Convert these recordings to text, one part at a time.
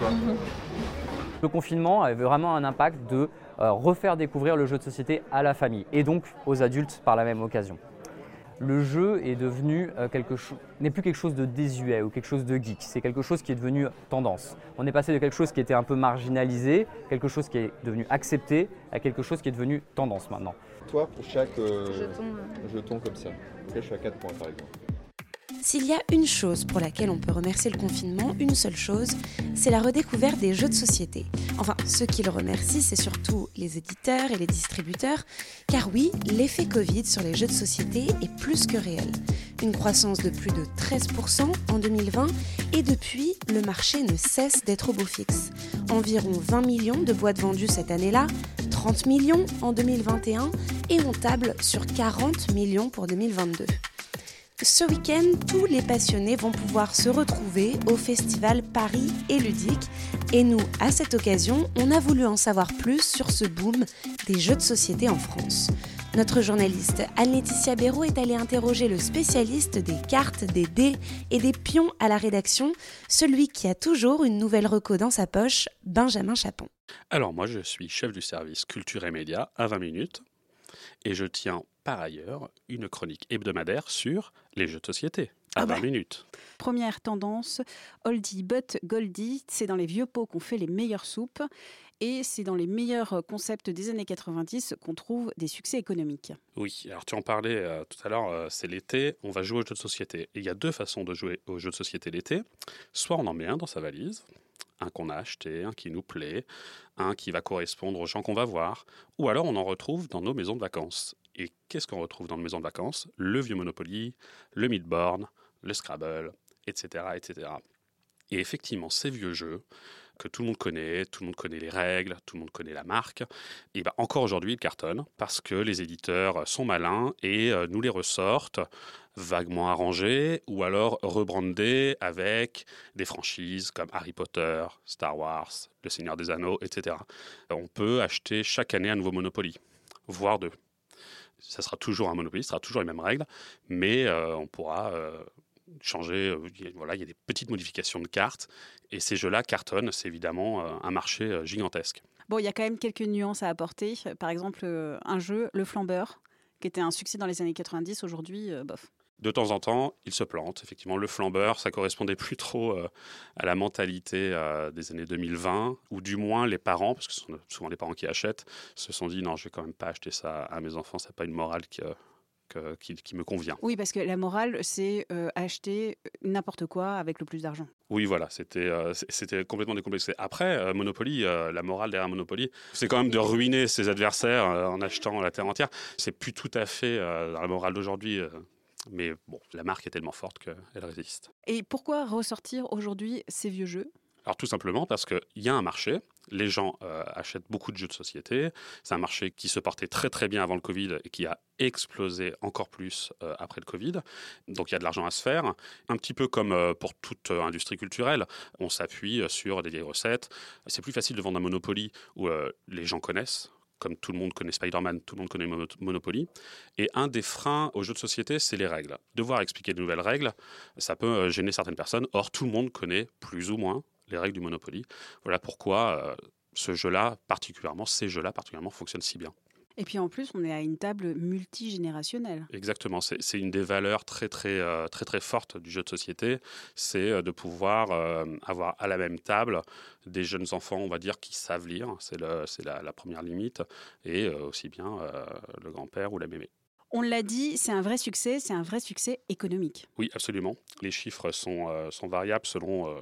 Le confinement avait vraiment un impact de euh, refaire découvrir le jeu de société à la famille et donc aux adultes par la même occasion. Le jeu est devenu euh, quelque chose, n'est plus quelque chose de désuet ou quelque chose de geek, c'est quelque chose qui est devenu tendance. On est passé de quelque chose qui était un peu marginalisé, quelque chose qui est devenu accepté, à quelque chose qui est devenu tendance maintenant. Toi, pour chaque euh, jeton. comme ça, je suis à 4 points par exemple. S'il y a une chose pour laquelle on peut remercier le confinement, une seule chose, c'est la redécouverte des jeux de société. Enfin, ceux qui le remercient, c'est surtout les éditeurs et les distributeurs, car oui, l'effet Covid sur les jeux de société est plus que réel. Une croissance de plus de 13% en 2020 et depuis, le marché ne cesse d'être au beau fixe. Environ 20 millions de boîtes vendues cette année-là, 30 millions en 2021 et on table sur 40 millions pour 2022. Ce week-end, tous les passionnés vont pouvoir se retrouver au festival Paris et Ludique. Et nous, à cette occasion, on a voulu en savoir plus sur ce boom des jeux de société en France. Notre journaliste Anne-Laetitia Béraud est allée interroger le spécialiste des cartes, des dés et des pions à la rédaction, celui qui a toujours une nouvelle reco dans sa poche, Benjamin Chapon. Alors moi je suis chef du service culture et médias à 20 minutes et je tiens par ailleurs une chronique hebdomadaire sur les jeux de société à 20 ah bah. minutes. Première tendance, oldie but goldie, c'est dans les vieux pots qu'on fait les meilleures soupes et c'est dans les meilleurs concepts des années 90 qu'on trouve des succès économiques. Oui, alors tu en parlais euh, tout à l'heure, euh, c'est l'été, on va jouer aux jeux de société. Et il y a deux façons de jouer aux jeux de société l'été. Soit on en met un dans sa valise, un qu'on a acheté, un qui nous plaît, un qui va correspondre aux gens qu'on va voir, ou alors on en retrouve dans nos maisons de vacances. Et qu'est-ce qu'on retrouve dans nos maisons de vacances? Le vieux Monopoly, le Midborn, le Scrabble, etc., etc. Et effectivement, ces vieux jeux que tout le monde connaît, tout le monde connaît les règles, tout le monde connaît la marque, et ben encore aujourd'hui ils cartonnent parce que les éditeurs sont malins et euh, nous les ressortent vaguement arrangés ou alors rebrandés avec des franchises comme Harry Potter, Star Wars, Le Seigneur des Anneaux, etc. On peut acheter chaque année un nouveau Monopoly, voire deux ça sera toujours un Monopoly, ce sera toujours les mêmes règles, mais euh, on pourra euh, changer. Euh, voilà, il y a des petites modifications de cartes, et ces jeux-là cartonnent. C'est évidemment un marché gigantesque. Bon, il y a quand même quelques nuances à apporter. Par exemple, un jeu, Le Flambeur, qui était un succès dans les années 90, aujourd'hui, bof de temps en temps, il se plante. Effectivement, le flambeur, ça correspondait plus trop euh, à la mentalité euh, des années 2020, ou du moins les parents, parce que ce sont souvent les parents qui achètent, se sont dit non, je vais quand même pas acheter ça à mes enfants, c'est pas une morale qui, qui, me convient. Oui, parce que la morale, c'est euh, acheter n'importe quoi avec le plus d'argent. Oui, voilà, c'était c'était complètement décomplexé. Après, Monopoly, la morale derrière Monopoly, c'est quand même de ruiner ses adversaires en achetant la terre entière. C'est plus tout à fait dans la morale d'aujourd'hui. Mais bon, la marque est tellement forte qu'elle résiste. Et pourquoi ressortir aujourd'hui ces vieux jeux? Alors tout simplement parce qu'il y a un marché, les gens euh, achètent beaucoup de jeux de société, c'est un marché qui se portait très très bien avant le Covid et qui a explosé encore plus euh, après le Covid, donc il y a de l'argent à se faire, un petit peu comme euh, pour toute industrie culturelle, on s'appuie sur des vieilles recettes, c'est plus facile de vendre un Monopoly où les gens connaissent, comme tout le monde connaît Spider-Man, tout le monde connaît Monopoly. Et un des freins aux jeux de société, c'est les règles. Devoir expliquer de nouvelles règles, ça peut gêner certaines personnes. Or, tout le monde connaît plus ou moins les règles du Monopoly. Voilà pourquoi euh, ce jeu-là, particulièrement, ces jeux-là particulièrement, fonctionnent si bien. Et puis en plus, on est à une table multigénérationnelle. Exactement, c'est une des valeurs très très euh, très très fortes du jeu de société, c'est euh, de pouvoir euh, avoir à la même table des jeunes enfants, on va dire, qui savent lire, c'est la, la, première limite, et aussi bien le grand-père ou la mémé. On l'a dit, c'est un vrai succès, c'est un vrai succès économique. Oui, absolument. Les chiffres sont, sont variables selon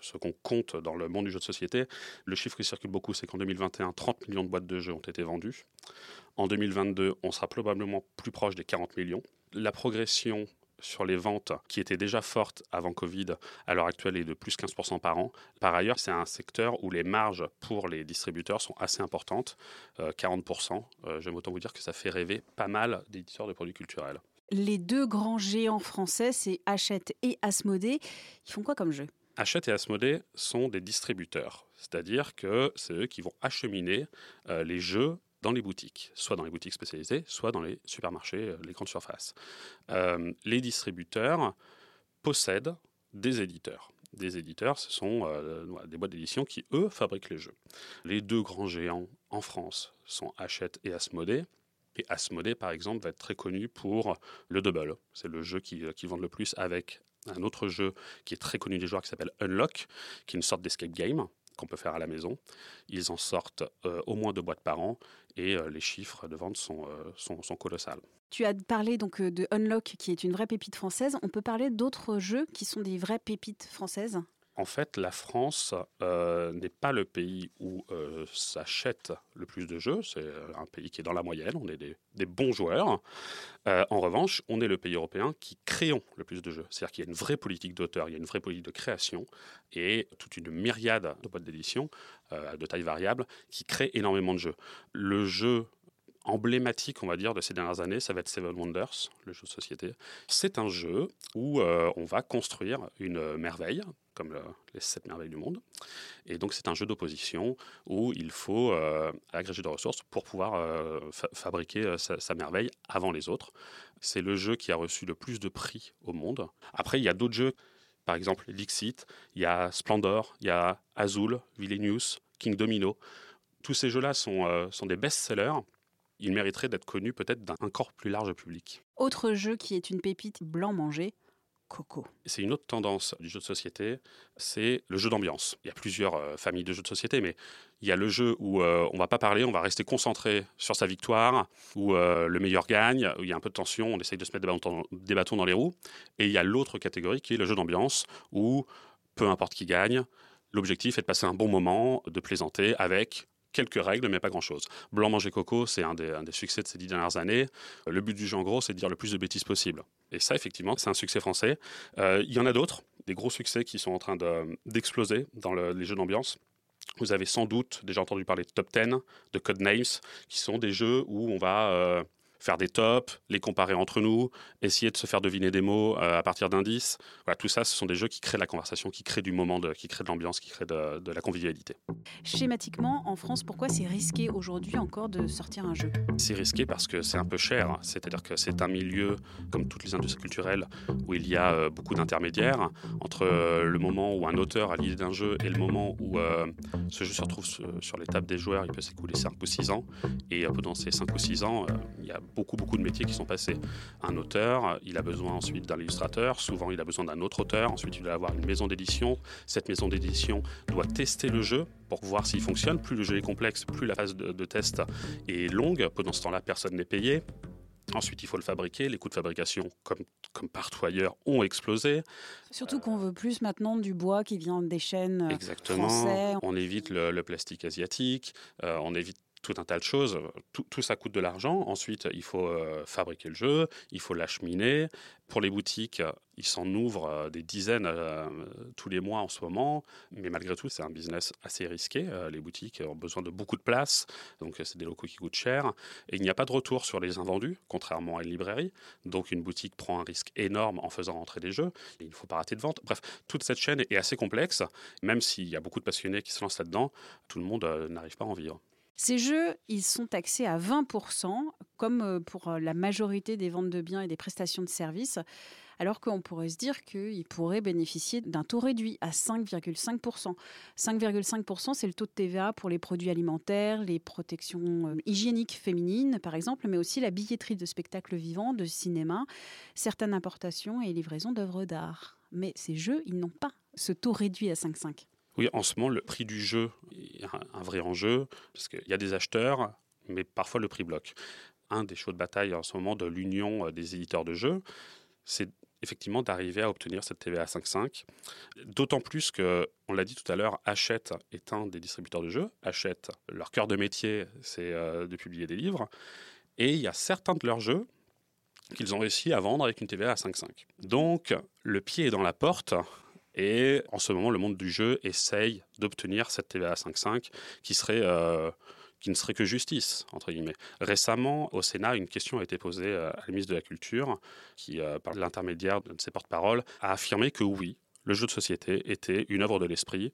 ce, qu'on compte dans le monde du jeu de société. Le chiffre qui circule beaucoup, c'est qu'en 2021, 30 millions de boîtes de jeux ont été vendues. En 2022, on sera probablement plus proche des 40 millions. La progression sur les ventes qui étaient déjà fortes avant Covid, à l'heure actuelle est de plus 15% par an. Par ailleurs, c'est un secteur où les marges pour les distributeurs sont assez importantes, 40%. J'aime autant vous dire que ça fait rêver pas mal d'éditeurs de produits culturels. Les deux grands géants français, c'est Hachette et Asmodée. Ils font quoi comme jeu? Hachette et Asmodée sont des distributeurs, c'est-à-dire que c'est eux qui vont acheminer euh, les jeux dans les boutiques, soit dans les boutiques spécialisées, soit dans les supermarchés, euh, les grandes surfaces. Euh, les distributeurs possèdent des éditeurs. Des éditeurs, ce sont des boîtes d'édition qui, eux, fabriquent les jeux. Les deux grands géants en France sont Hachette et Asmodée. Et Asmodée, par exemple, va être très connu pour le double. C'est le jeu qui, qui vend le plus avec un autre jeu qui est très connu des joueurs qui s'appelle Unlock, qui est une sorte d'escape game qu'on peut faire à la maison. Ils en sortent euh, au moins deux boîtes par an et euh, les chiffres de vente sont, euh, sont, sont, colossales. Tu as parlé donc de Unlock qui est une vraie pépite française. On peut parler d'autres jeux qui sont des vraies pépites françaises? En fait, la France euh, n'est pas le pays où euh, s'achète le plus de jeux. C'est euh, un pays qui est dans la moyenne. On est des, bons joueurs. en revanche, on est le pays européen qui créons le plus de jeux. C'est-à-dire qu'il y a une vraie politique d'auteur, il y a une vraie politique de création et toute une myriade de boîtes d'édition de taille variable qui créent énormément de jeux. Le jeu emblématique, on va dire, de ces dernières années, ça va être Seven Wonders, le jeu de société. C'est un jeu où on va construire une merveille comme les sept merveilles du monde. Et donc c'est un jeu d'opposition où il faut euh, agréger de ressources pour pouvoir euh, fabriquer euh, sa, merveille avant les autres. C'est le jeu qui a reçu le plus de prix au monde. Après, il y a d'autres jeux, par exemple Lixit, il y a Splendor, il y a Azul, Villainous, King Domino. Tous ces jeux-là sont, des best-sellers. Ils mériteraient d'être connus peut-être d'un encore plus large public. Autre jeu qui est une pépite blanc mangé, C'est une autre tendance du jeu de société, c'est le jeu d'ambiance. Il y a plusieurs euh, familles de jeux de société, mais il y a le jeu où euh, on va pas parler, on va rester concentré sur sa victoire, où euh, le meilleur gagne, où il y a un peu de tension, on essaye de se mettre des bâtons, dans les roues. Et il y a l'autre catégorie qui est le jeu d'ambiance, où peu importe qui gagne, l'objectif est de passer un bon moment, de plaisanter avec quelques règles, mais pas grand-chose. Blanc manger coco, c'est un des, succès de ces dix dernières années. Le but du jeu, en gros, c'est de dire le plus de bêtises possible. Et ça, effectivement, c'est un succès français. Euh, il y en a d'autres, des gros succès qui sont en train d'exploser dans les jeux d'ambiance. Vous avez sans doute déjà entendu parler de Top 10, de Codenames, qui sont des jeux où on va euh, faire des tops, les comparer entre nous, essayer de se faire deviner des mots euh, à partir d'indices. Voilà, tout ça, ce sont des jeux qui créent la conversation, qui créent du moment, de, qui créent de l'ambiance, qui créent de, la convivialité. Schématiquement, en France, pourquoi c'est risqué aujourd'hui encore de sortir un jeu? C'est risqué parce que c'est un peu cher. C'est-à-dire que c'est un milieu, comme toutes les industries culturelles, où il y a euh, beaucoup d'intermédiaires entre euh, le moment où un auteur a l'idée d'un jeu et le moment où ce jeu se retrouve sur, les tables des joueurs. Il peut s'écouler 5 ou 6 ans. Et pendant ces 5 ou 6 ans, il y a beaucoup, beaucoup de métiers qui sont passés. Un auteur, il a besoin ensuite d'un illustrateur, souvent il a besoin d'un autre auteur, ensuite il va avoir une maison d'édition. Cette maison d'édition doit tester le jeu pour voir s'il fonctionne. Plus le jeu est complexe, plus la phase de, test est longue. Pendant ce temps-là, personne n'est payé. Ensuite, il faut le fabriquer. Les coûts de fabrication, comme, comme partout ailleurs, ont explosé. Surtout qu'on veut plus maintenant du bois qui vient des chaînes euh, Exactement. On évite le, plastique asiatique. Euh, on évite tout un tas de choses. Tout, ça coûte de l'argent. Ensuite, il faut euh, fabriquer le jeu, il faut l'acheminer. Pour les boutiques, ils s'en ouvrent euh, des dizaines euh, tous les mois en ce moment. Mais malgré tout, c'est un business assez risqué. les boutiques ont besoin de beaucoup de place, donc c'est des locaux qui coûtent cher. Et il n'y a pas de retour sur les invendus, contrairement à une librairie. Donc une boutique prend un risque énorme en faisant rentrer des jeux. il ne faut pas rater de vente. Bref, toute cette chaîne est assez complexe. Même s'il y a beaucoup de passionnés qui se lancent là-dedans, tout le monde n'arrive pas à en vivre. Ces jeux, ils sont taxés à 20%, comme euh, pour euh, la majorité des ventes de biens et des prestations de services, alors qu'on pourrait se dire qu'ils pourraient bénéficier d'un taux réduit à 5,5%. 5,5%, c'est le taux de TVA pour les produits alimentaires, les protections euh, hygiéniques féminines, par exemple, mais aussi la billetterie de spectacles vivants, de cinéma, certaines importations et livraisons d'œuvres d'art. Mais ces jeux, ils n'ont pas ce taux réduit à 5,5%. Oui, en ce moment, le prix du jeu est un, vrai enjeu, parce qu'il y a des acheteurs, mais parfois le prix bloque. Un des chauds de bataille en ce moment de l'union euh, des éditeurs de jeux, c'est effectivement d'arriver à obtenir cette TVA 5.5. D'autant plus que, on l'a dit tout à l'heure, Hachette est un des distributeurs de jeux. Hachette, leur cœur de métier, c'est euh, de publier des livres. Et il y a certains de leurs jeux qu'ils ont réussi à vendre avec une TVA à 5,5. Donc, le pied est dans la porte. Et en ce moment, le monde du jeu essaye d'obtenir cette TVA à 5,5 qui euh, qui ne serait que justice, entre. Récemment, au Sénat, une question a été posée euh, à la ministre de la Culture, qui, euh, par l'intermédiaire de ses porte-paroles, a affirmé que oui, le jeu de société était une œuvre de l'esprit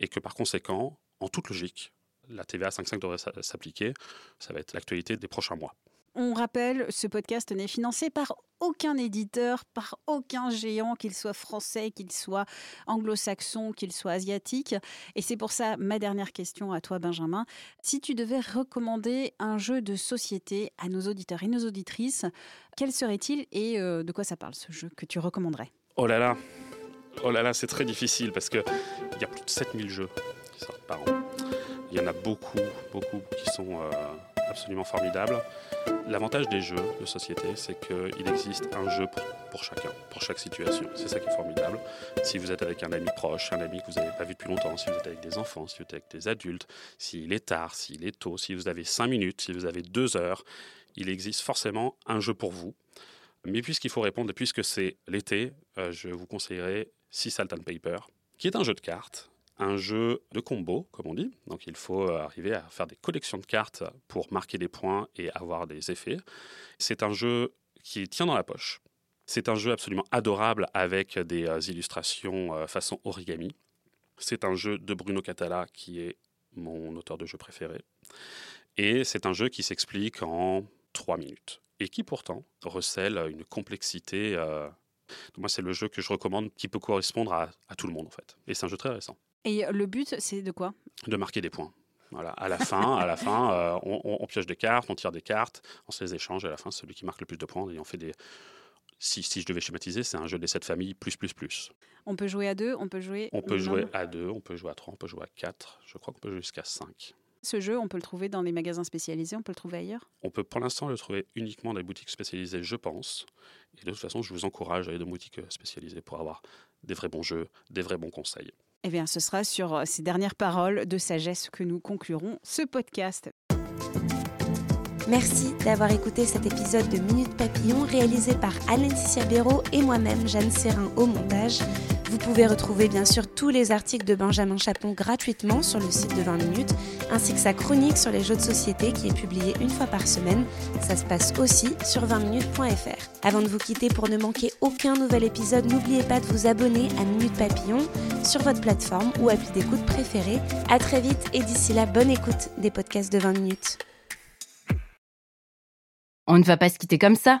et que par conséquent, en toute logique, la TVA 5.5 devrait s'appliquer. Ça va être l'actualité des prochains mois. On rappelle, ce podcast n'est financé par aucun éditeur, par aucun géant, qu'il soit français, qu'il soit anglo-saxon, qu'il soit asiatique. Et c'est pour ça ma dernière question à toi, Benjamin. Si tu devais recommander un jeu de société à nos auditeurs et nos auditrices, quel serait-il et euh, de quoi ça parle ce jeu que tu recommanderais? Oh là là Oh là là, c'est très difficile parce qu'il y a plus de 7000 jeux qui sortent par an. Il y en a beaucoup, beaucoup qui sont euh, absolument formidables. L'avantage des jeux de société, c'est qu'il existe un jeu pour, chacun, pour chaque situation. C'est ça qui est formidable. Si vous êtes avec un ami proche, un ami que vous n'avez pas vu depuis longtemps, si vous êtes avec des enfants, si vous êtes avec des adultes, s'il est tard, s'il est tôt, si vous avez cinq minutes, si vous avez deux heures, il existe forcément un jeu pour vous. Mais puisqu'il faut répondre, puisque c'est l'été, euh, je vous conseillerais Six Salt and Paper, qui est un jeu de cartes un jeu de combo, comme on dit. Donc il faut euh, arriver à faire des collections de cartes pour marquer des points et avoir des effets. C'est un jeu qui tient dans la poche. C'est un jeu absolument adorable avec des euh, illustrations euh, façon origami. C'est un jeu de Bruno Catala qui est mon auteur de jeu préféré. Et c'est un jeu qui s'explique en trois minutes et qui pourtant recèle une complexité. moi, c'est le jeu que je recommande qui peut correspondre à, à tout le monde en fait. Et c'est un jeu très récent. Et le but, c'est de quoi? De marquer des points. Voilà, à la fin, à la fin euh, on, pioche des cartes, on tire des cartes, on se les échange, et à la fin, celui qui marque le plus de points, et on fait des... Si, si je devais schématiser, c'est un jeu des sept familles plus, plus, plus. On peut jouer à deux, on peut jouer... On peut jouer à deux, on peut jouer à trois, on peut jouer à quatre, je crois qu'on peut jouer jusqu'à cinq. Ce jeu, on peut le trouver dans les magasins spécialisés, on peut le trouver ailleurs? On peut pour l'instant le trouver uniquement dans les boutiques spécialisées, je pense. Et de toute façon, je vous encourage à aller dans les boutiques spécialisées pour avoir des vrais bons jeux, des vrais bons conseils. Eh bien, ce sera sur euh, ces dernières paroles de sagesse que nous conclurons ce podcast. Merci d'avoir écouté cet épisode de Minute Papillon réalisé par Alain Ciabero et moi-même, Jeanne Serrin, au montage. Vous pouvez retrouver bien sûr tous les articles de Benjamin Chapon gratuitement sur le site de 20 minutes, ainsi que sa chronique sur les jeux de société qui est publiée une fois par semaine. Ça se passe aussi sur 20minutes.fr. Avant de vous quitter pour ne manquer aucun nouvel épisode, n'oubliez pas de vous abonner à Minute Papillon sur votre plateforme ou appli d'écoute préférée. À très vite et d'ici là, bonne écoute des podcasts de 20 minutes. On ne va pas se quitter comme ça.